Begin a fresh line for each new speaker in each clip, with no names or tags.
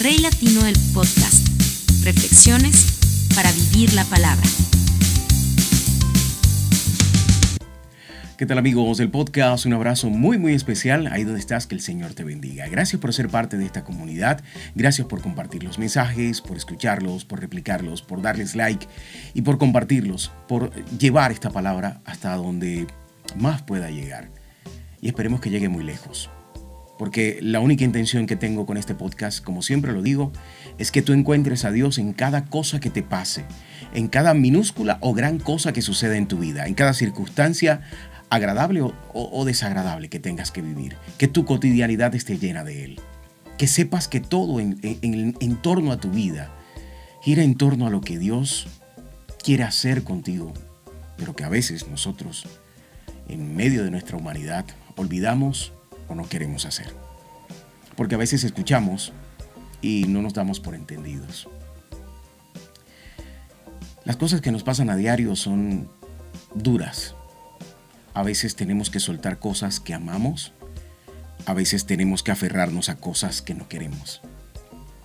Rey Latino del Podcast. Reflexiones para vivir la palabra.
¿Qué tal amigos del podcast? Un abrazo muy muy especial ahí donde estás, que el Señor te bendiga. Gracias por ser parte de esta comunidad, gracias por compartir los mensajes, por escucharlos, por replicarlos, por darles like y por compartirlos, por llevar esta palabra hasta donde más pueda llegar. Y esperemos que llegue muy lejos. Porque la única intención que tengo con este podcast, como siempre lo digo, es que tú encuentres a Dios en cada cosa que te pase, en cada minúscula o gran cosa que suceda en tu vida, en cada circunstancia agradable o, desagradable que tengas que vivir, que tu cotidianidad esté llena de Él, que sepas que todo en, torno a tu vida gira en torno a lo que Dios quiere hacer contigo, pero que a veces nosotros, en medio de nuestra humanidad, olvidamos o no queremos hacer. Porque a veces escuchamos y no nos damos por entendidos. Las cosas que nos pasan a diario son duras, a veces tenemos que soltar cosas que amamos, a veces tenemos que aferrarnos a cosas que no queremos,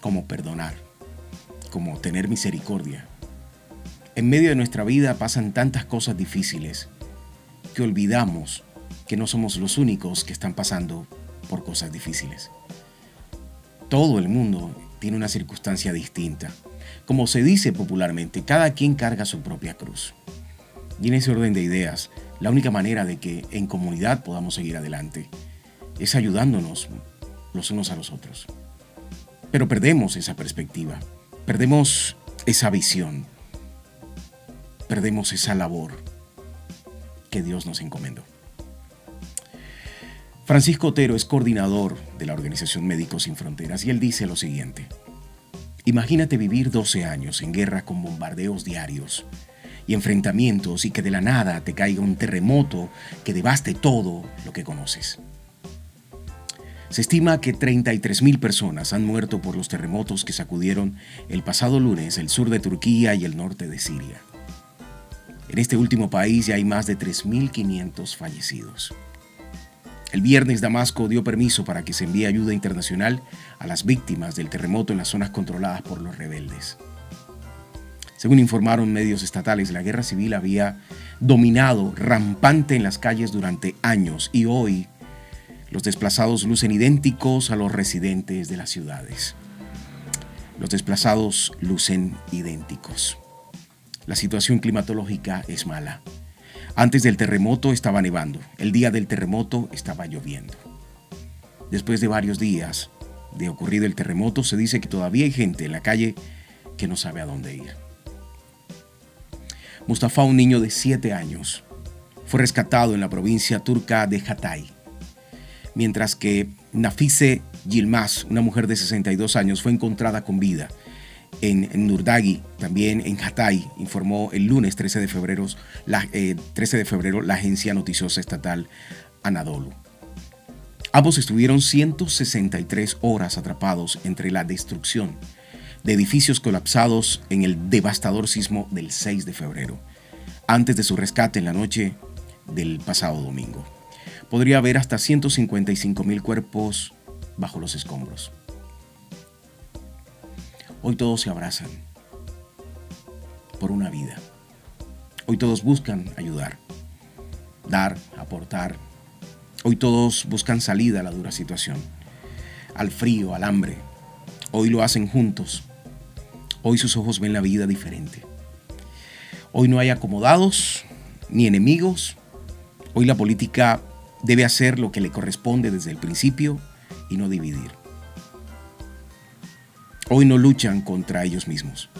como perdonar, como tener misericordia. En medio de nuestra vida pasan tantas cosas difíciles que olvidamos que no somos los únicos que están pasando por cosas difíciles. Todo el mundo tiene una circunstancia distinta. Como se dice popularmente, cada quien carga su propia cruz. Y en ese orden de ideas, la única manera de que en comunidad podamos seguir adelante es ayudándonos los unos a los otros. Pero perdemos esa perspectiva, perdemos esa visión, perdemos esa labor que Dios nos encomendó. Francisco Otero es coordinador de la Organización Médicos Sin Fronteras y él dice lo siguiente. Imagínate vivir 12 años en guerra con bombardeos diarios, y enfrentamientos y que de la nada te caiga un terremoto que devaste todo lo que conoces. Se estima que 33.000 personas han muerto por los terremotos que sacudieron el pasado lunes el sur de Turquía y el norte de Siria. En este último país ya hay más de 3.500 fallecidos. El viernes Damasco dio permiso para que se envíe ayuda internacional a las víctimas del terremoto en las zonas controladas por los rebeldes. Según informaron medios estatales, la guerra civil había dominado rampante en las calles durante años y hoy los desplazados lucen idénticos a los residentes de las ciudades. Los desplazados lucen idénticos. La situación climatológica es mala. Antes del terremoto estaba nevando, el día del terremoto estaba lloviendo. Después de varios días de ocurrido el terremoto, se dice que todavía hay gente en la calle que no sabe a dónde ir. Mustafa, un niño de 7 años, fue rescatado en la provincia turca de Hatay, mientras que Nafise Yilmaz, una mujer de 62 años, fue encontrada con vida en, Nurdagi, también en Hatay, informó el lunes 13 de febrero la, 13 eh, de febrero, la agencia noticiosa estatal Anadolu. Ambos estuvieron 163 horas atrapados entre la destrucción de edificios colapsados en el devastador sismo del 6 de febrero, antes de su rescate en la noche del pasado domingo. Podría haber hasta 155 mil cuerpos bajo los escombros. Hoy todos se abrazan por una vida. Hoy todos buscan ayudar, dar, aportar. Hoy todos buscan salida a la dura situación, al frío, al hambre. Hoy lo hacen juntos Hoy sus ojos ven la vida diferente. Hoy no hay acomodados ni enemigos. Hoy la política debe hacer lo que le corresponde desde el principio y no dividir. Hoy no luchan contra ellos mismos.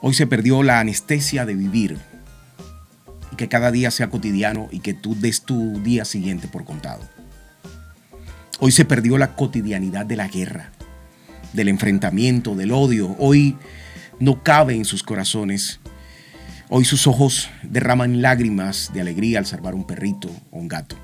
Hoy se perdió la anestesia de vivir y que cada día sea cotidiano y que tú des tu día siguiente por contado. Hoy se perdió la cotidianidad de la guerra del enfrentamiento, del odio, hoy no cabe en sus corazones. Hoy sus ojos derraman lágrimas de alegría al salvar un perrito o un gato,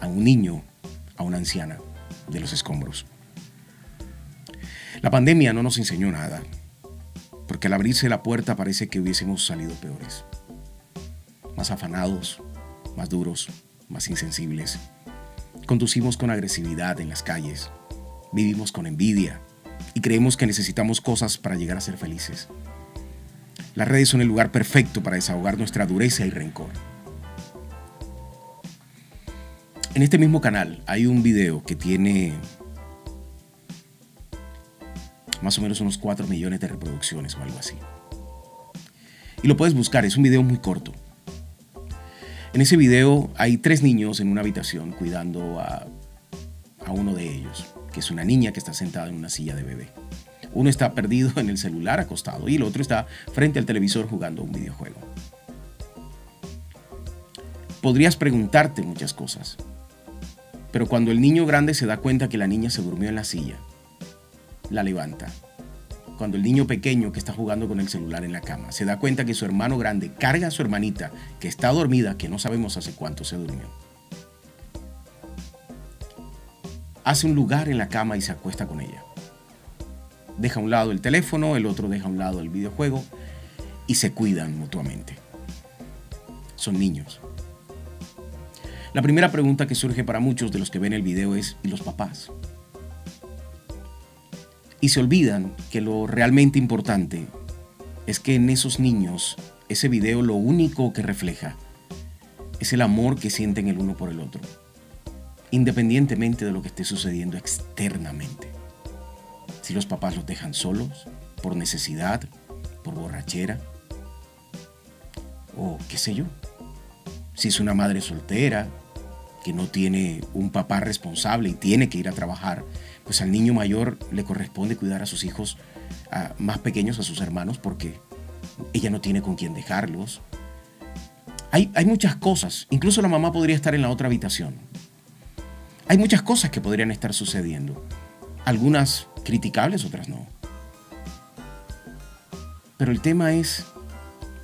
a un niño, a una anciana de los escombros. La pandemia no nos enseñó nada, porque al abrirse la puerta parece que hubiésemos salido peores, más afanados, más duros, más insensibles. Conducimos con agresividad en las calles, Vivimos con envidia y creemos que necesitamos cosas para llegar a ser felices. Las redes son el lugar perfecto para desahogar nuestra dureza y rencor. En este mismo canal hay un video que tiene más o menos unos 4 millones de reproducciones o algo así. Y lo puedes buscar, es un video muy corto. En ese video hay tres niños en una habitación cuidando a, a uno de ellos, que es una niña que está sentada en una silla de bebé. Uno está perdido en el celular acostado y el otro está frente al televisor jugando un videojuego. Podrías preguntarte muchas cosas, pero cuando el niño grande se da cuenta que la niña se durmió en la silla, la levanta. Cuando el niño pequeño que está jugando con el celular en la cama se da cuenta que su hermano grande carga a su hermanita que está dormida, que no sabemos hace cuánto se durmió. Hace un lugar en la cama y se acuesta con ella. Deja a un lado el teléfono, el otro deja a un lado el videojuego y se cuidan mutuamente. Son niños. La primera pregunta que surge para muchos de los que ven el video es, ¿y los papás? Y se olvidan que lo realmente importante es que en esos niños ese video lo único que refleja es el amor que sienten el uno por el otro, independientemente de lo que esté sucediendo externamente. Si los papás los dejan solos, por necesidad, por borrachera, o qué sé yo. Si es una madre soltera, que no tiene un papá responsable y tiene que ir a trabajar, pues al niño mayor le corresponde cuidar a sus hijos más pequeños, a sus hermanos, porque ella no tiene con quién dejarlos. Hay, hay muchas cosas, incluso la mamá podría estar en la otra habitación. Hay muchas cosas que podrían estar sucediendo, algunas criticables, otras no. Pero el tema es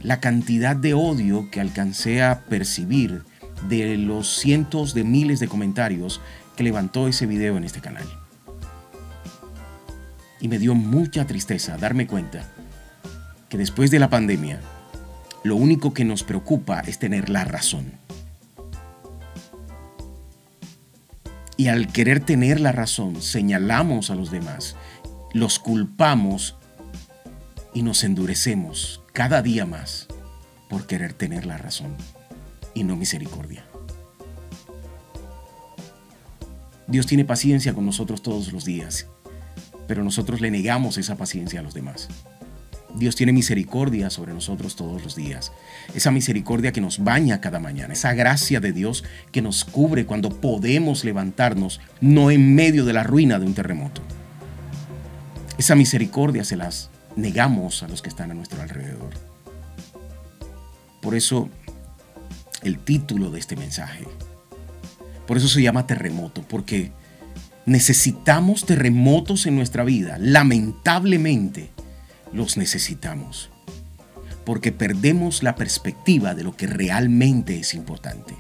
la cantidad de odio que alcancé a percibir de los cientos de miles de comentarios que levantó ese video en este canal. Y me dio mucha tristeza darme cuenta que después de la pandemia, lo único que nos preocupa es tener la razón. Y al querer tener la razón, señalamos a los demás, los culpamos y nos endurecemos cada día más por querer tener la razón y no misericordia. Dios tiene paciencia con nosotros todos los días, pero nosotros le negamos esa paciencia a los demás. Dios tiene misericordia sobre nosotros todos los días. Esa misericordia que nos baña cada mañana, esa gracia de Dios que nos cubre cuando podemos levantarnos, no en medio de la ruina de un terremoto. Esa misericordia se las negamos a los que están a nuestro alrededor. Por eso el título de este mensaje. Por eso se llama terremoto, porque necesitamos terremotos en nuestra vida. Lamentablemente los necesitamos, porque perdemos la perspectiva de lo que realmente es importante.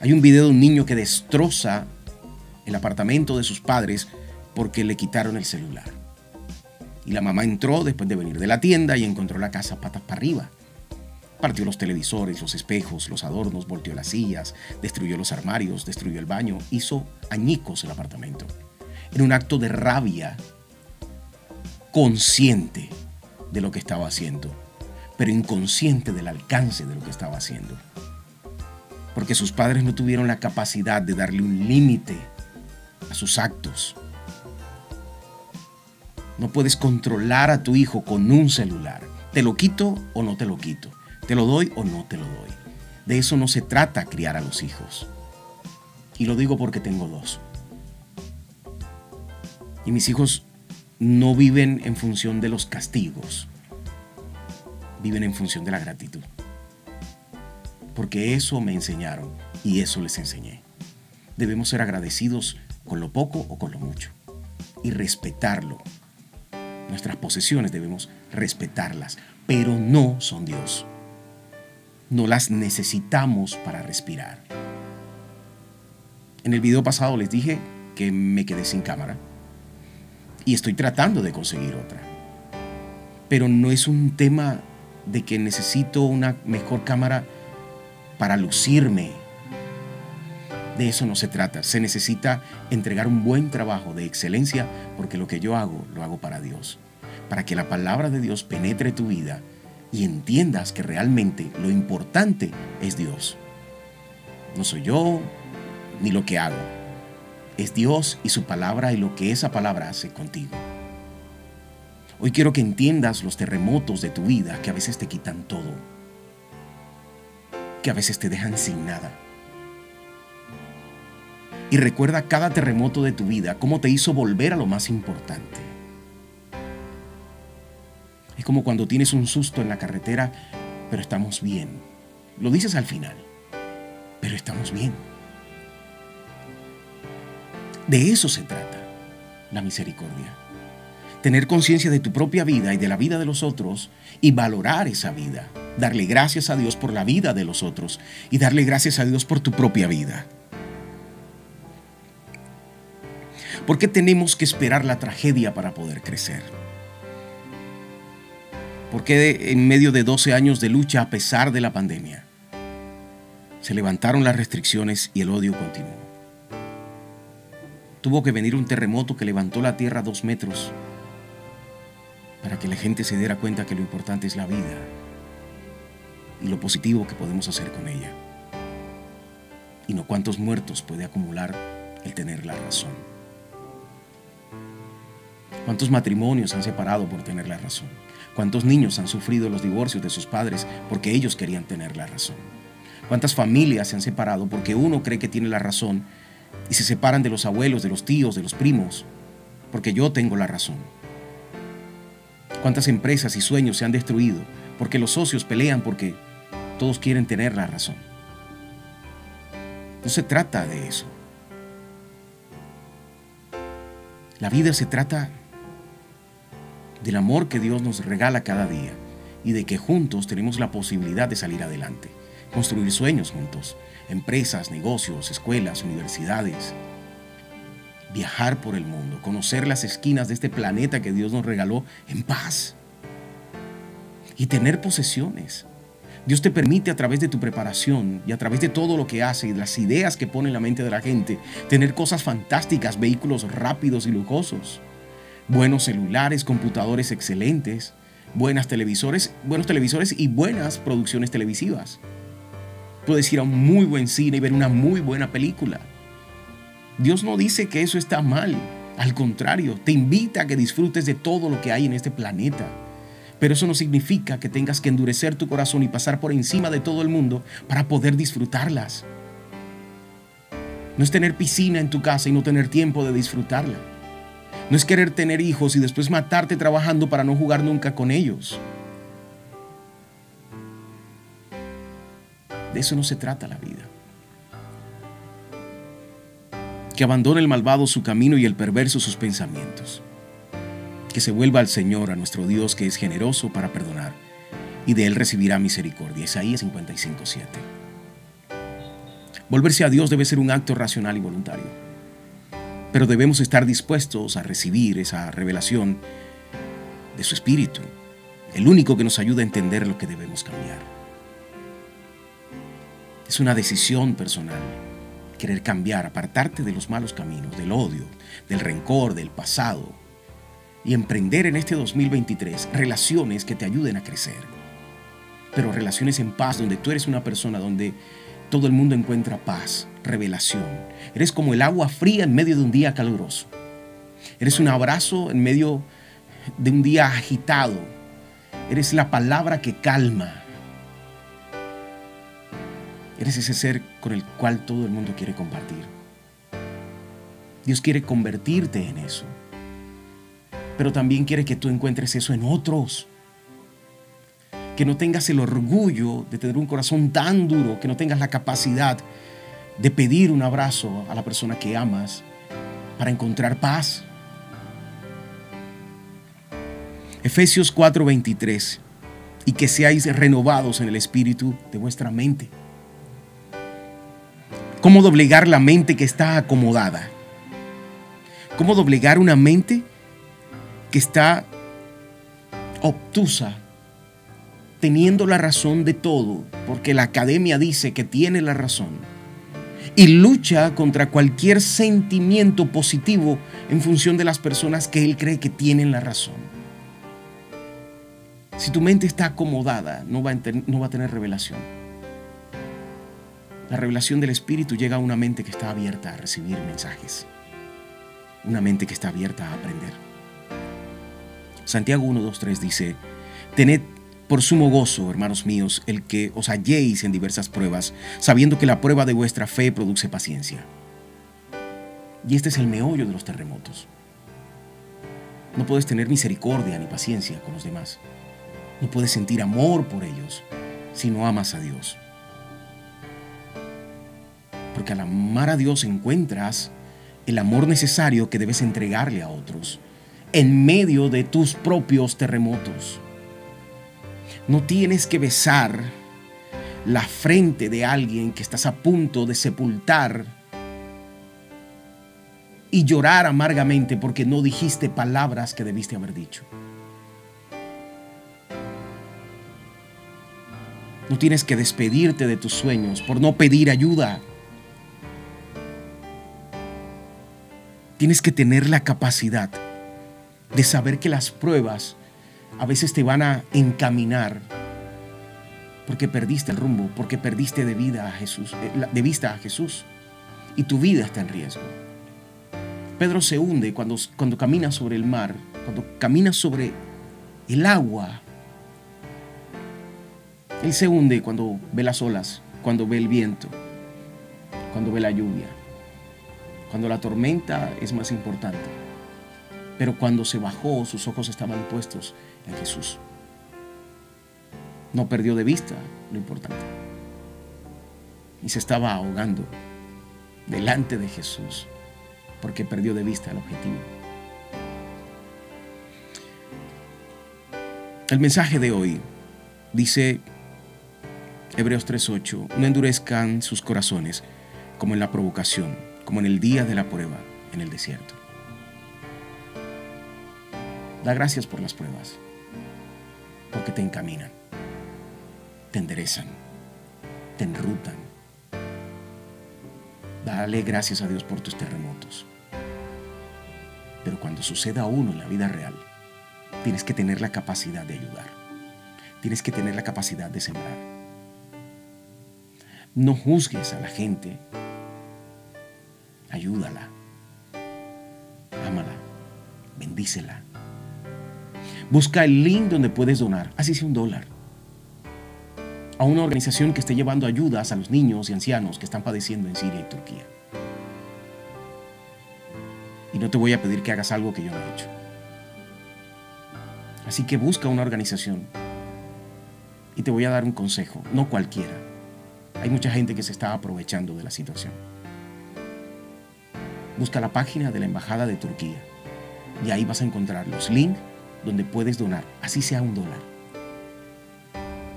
Hay un video de un niño que destroza el apartamento de sus padres porque le quitaron el celular. Y la mamá entró después de venir de la tienda y encontró la casa patas para arriba. Partió los televisores, los espejos, los adornos, volteó las sillas, destruyó los armarios, destruyó el baño, hizo añicos el apartamento. En un acto de rabia, consciente de lo que estaba haciendo, pero inconsciente del alcance de lo que estaba haciendo. Porque sus padres no tuvieron la capacidad de darle un límite a sus actos. No puedes controlar a tu hijo con un celular. ¿Te lo quito o no te lo quito? ¿Te lo doy o no te lo doy? De eso no se trata criar a los hijos. Y lo digo porque tengo dos. Y mis hijos no viven en función de los castigos, viven en función de la gratitud. Porque eso me enseñaron y eso les enseñé. Debemos ser agradecidos con lo poco o con lo mucho y respetarlo. Nuestras posesiones debemos respetarlas, pero no son Dios no las necesitamos para respirar. En el video pasado les dije que me quedé sin cámara y estoy tratando de conseguir otra. Pero no es un tema de que necesito una mejor cámara para lucirme. De eso no se trata. Se necesita entregar un buen trabajo de excelencia porque lo que yo hago lo hago para Dios. Para que la palabra de Dios penetre tu vida y entiendas que realmente lo importante es Dios. No soy yo ni lo que hago. Es Dios y su palabra y lo que esa palabra hace contigo. Hoy quiero que entiendas los terremotos de tu vida que a veces te quitan todo, que a veces te dejan sin nada. Y recuerda cada terremoto de tu vida, cómo te hizo volver a lo más importante. Es como cuando tienes un susto en la carretera, pero estamos bien. Lo dices al final, pero estamos bien. De eso se trata la misericordia. Tener conciencia de tu propia vida y de la vida de los otros y valorar esa vida. Darle gracias a Dios por la vida de los otros y darle gracias a Dios por tu propia vida. ¿Por qué tenemos que esperar la tragedia para poder crecer? ¿Por qué en medio de 12 años de lucha a pesar de la pandemia se levantaron las restricciones y el odio continuó? Tuvo que venir un terremoto que levantó la tierra dos metros para que la gente se diera cuenta que lo importante es la vida y lo positivo que podemos hacer con ella. Y no cuántos muertos puede acumular el tener la razón. ¿Cuántos matrimonios han separado por tener la razón? ¿Cuántos niños han sufrido los divorcios de sus padres porque ellos querían tener la razón? ¿Cuántas familias se han separado porque uno cree que tiene la razón y se separan de los abuelos, de los tíos, de los primos, porque yo tengo la razón? ¿Cuántas empresas y sueños se han destruido porque los socios pelean porque todos quieren tener la razón? No se trata de eso. La vida se trata del amor que Dios nos regala cada día y de que juntos tenemos la posibilidad de salir adelante, construir sueños juntos, empresas, negocios, escuelas, universidades, viajar por el mundo, conocer las esquinas de este planeta que Dios nos regaló en paz y tener posesiones. Dios te permite a través de tu preparación y a través de todo lo que hace y las ideas que pone en la mente de la gente, tener cosas fantásticas, vehículos rápidos y lujosos buenos celulares, computadores excelentes, buenas televisores, buenos televisores y buenas producciones televisivas. Puedes ir a un muy buen cine y ver una muy buena película. Dios no dice que eso está mal, al contrario, te invita a que disfrutes de todo lo que hay en este planeta. Pero eso no significa que tengas que endurecer tu corazón y pasar por encima de todo el mundo para poder disfrutarlas. No es tener piscina en tu casa y no tener tiempo de disfrutarla. No es querer tener hijos y después matarte trabajando para no jugar nunca con ellos. De eso no se trata la vida. Que abandone el malvado su camino y el perverso sus pensamientos. Que se vuelva al Señor, a nuestro Dios que es generoso para perdonar, y de Él recibirá misericordia. Isaías 55.7. Volverse a Dios debe ser un acto racional y voluntario pero debemos estar dispuestos a recibir esa revelación de su Espíritu, el único que nos ayuda a entender lo que debemos cambiar. Es una decisión personal querer cambiar, apartarte de los malos caminos, del odio, del rencor, del pasado y emprender en este 2023 relaciones que te ayuden a crecer. Pero relaciones en paz, donde tú eres una persona donde todo el mundo encuentra paz, revelación. Eres como el agua fría en medio de un día caluroso. Eres un abrazo en medio de un día agitado. Eres la palabra que calma. Eres ese ser con el cual todo el mundo quiere compartir. Dios quiere convertirte en eso. Pero también quiere que tú encuentres eso en otros que no tengas el orgullo de tener un corazón tan duro, que no tengas la capacidad de pedir un abrazo a la persona que amas para encontrar paz. Efesios 4:23, y que seáis renovados en el espíritu de vuestra mente. ¿Cómo doblegar la mente que está acomodada? ¿Cómo doblegar una mente que está obtusa teniendo la razón de todo, porque la academia dice que tiene la razón, y lucha contra cualquier sentimiento positivo en función de las personas que él cree que tienen la razón. Si tu mente está acomodada, no va a, no va a tener revelación. La revelación del Espíritu llega a una mente que está abierta a recibir mensajes. Una mente que está abierta a aprender. Santiago 1, 2, 3 dice, Tened por sumo gozo, hermanos míos, el que os halléis en diversas pruebas, sabiendo que la prueba de vuestra fe produce paciencia. Y este es el meollo de los terremotos. No puedes tener misericordia ni paciencia con los demás. No puedes sentir amor por ellos si no amas a Dios. Porque al amar a Dios encuentras el amor necesario que debes entregarle a otros en medio de tus propios terremotos. No tienes que besar la frente de alguien que estás a punto de sepultar y llorar amargamente porque no dijiste palabras que debiste haber dicho. No tienes que despedirte de tus sueños por no pedir ayuda. Tienes que tener la capacidad de saber que las pruebas a veces te van a encaminar porque perdiste el rumbo, porque perdiste de vida a Jesús, eh, de vista a Jesús y tu vida está en riesgo. Pedro se hunde cuando, cuando camina sobre el mar, cuando camina sobre el agua. Él se hunde cuando ve las olas, cuando ve el viento, cuando ve la lluvia, cuando la tormenta es más importante. Pero cuando se bajó, sus ojos estaban puestos en Jesús. No perdió de vista lo importante. Y se estaba ahogando delante de Jesús porque perdió de vista el objetivo. El mensaje de hoy dice Hebreos 3:8, no endurezcan sus corazones como en la provocación, como en el día de la prueba en el desierto. Da gracias por las pruebas, porque te encaminan, te enderezan, te enrutan. Dale gracias a Dios por tus terremotos. Pero cuando suceda uno en la vida real, tienes que tener la capacidad de ayudar. Tienes que tener la capacidad de sembrar. No juzgues a la gente. Ayúdala. Ámala. Bendícela. Busca el link donde puedes donar, así sea un dólar, a una organización que esté llevando ayudas a los niños y ancianos que están padeciendo en Siria y Turquía. Y no te voy a pedir que hagas algo que yo no he hecho. Así que busca una organización y te voy a dar un consejo, no cualquiera. Hay mucha gente que se está aprovechando de la situación. Busca la página de la Embajada de Turquía y ahí vas a encontrar los links donde puedes donar, así sea un dólar,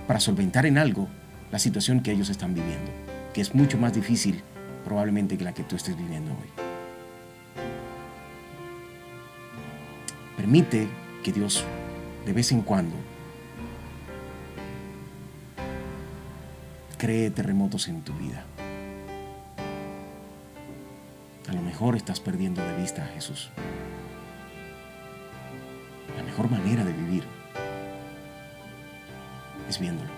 para solventar en algo la situación que ellos están viviendo, que es mucho más difícil probablemente que la que tú estés viviendo hoy. Permite que Dios de vez en cuando cree terremotos en tu vida. A lo mejor estás perdiendo de vista a Jesús mejor manera de vivir es viéndolo,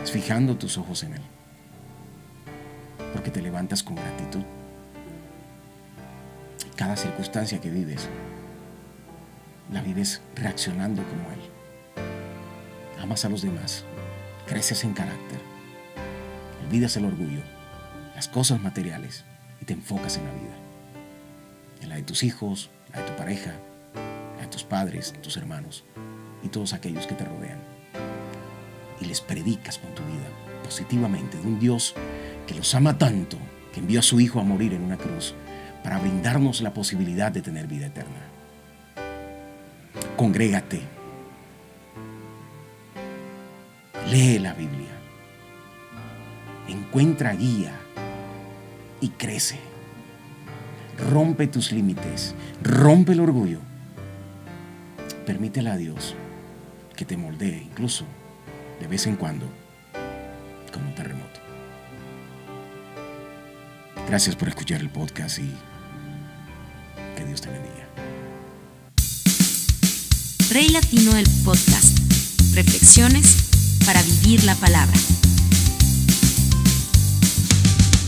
es fijando tus ojos en Él, porque te levantas con gratitud. Cada circunstancia que vives, la vives reaccionando como Él. Amas a los demás, creces en carácter, olvidas el orgullo, las cosas materiales y te enfocas en la vida, en la de tus hijos, la de tu pareja, tus padres, tus hermanos y todos aquellos que te rodean. Y les predicas con tu vida positivamente de un Dios que los ama tanto que envió a su Hijo a morir en una cruz para brindarnos la posibilidad de tener vida eterna. Congrégate. Lee la Biblia. Encuentra guía y crece. Rompe tus límites. Rompe el orgullo Permítele a Dios que te moldee incluso de vez en cuando con un terremoto. Gracias por escuchar el podcast y que Dios te bendiga.
Rey Latino el podcast. Reflexiones para vivir la palabra.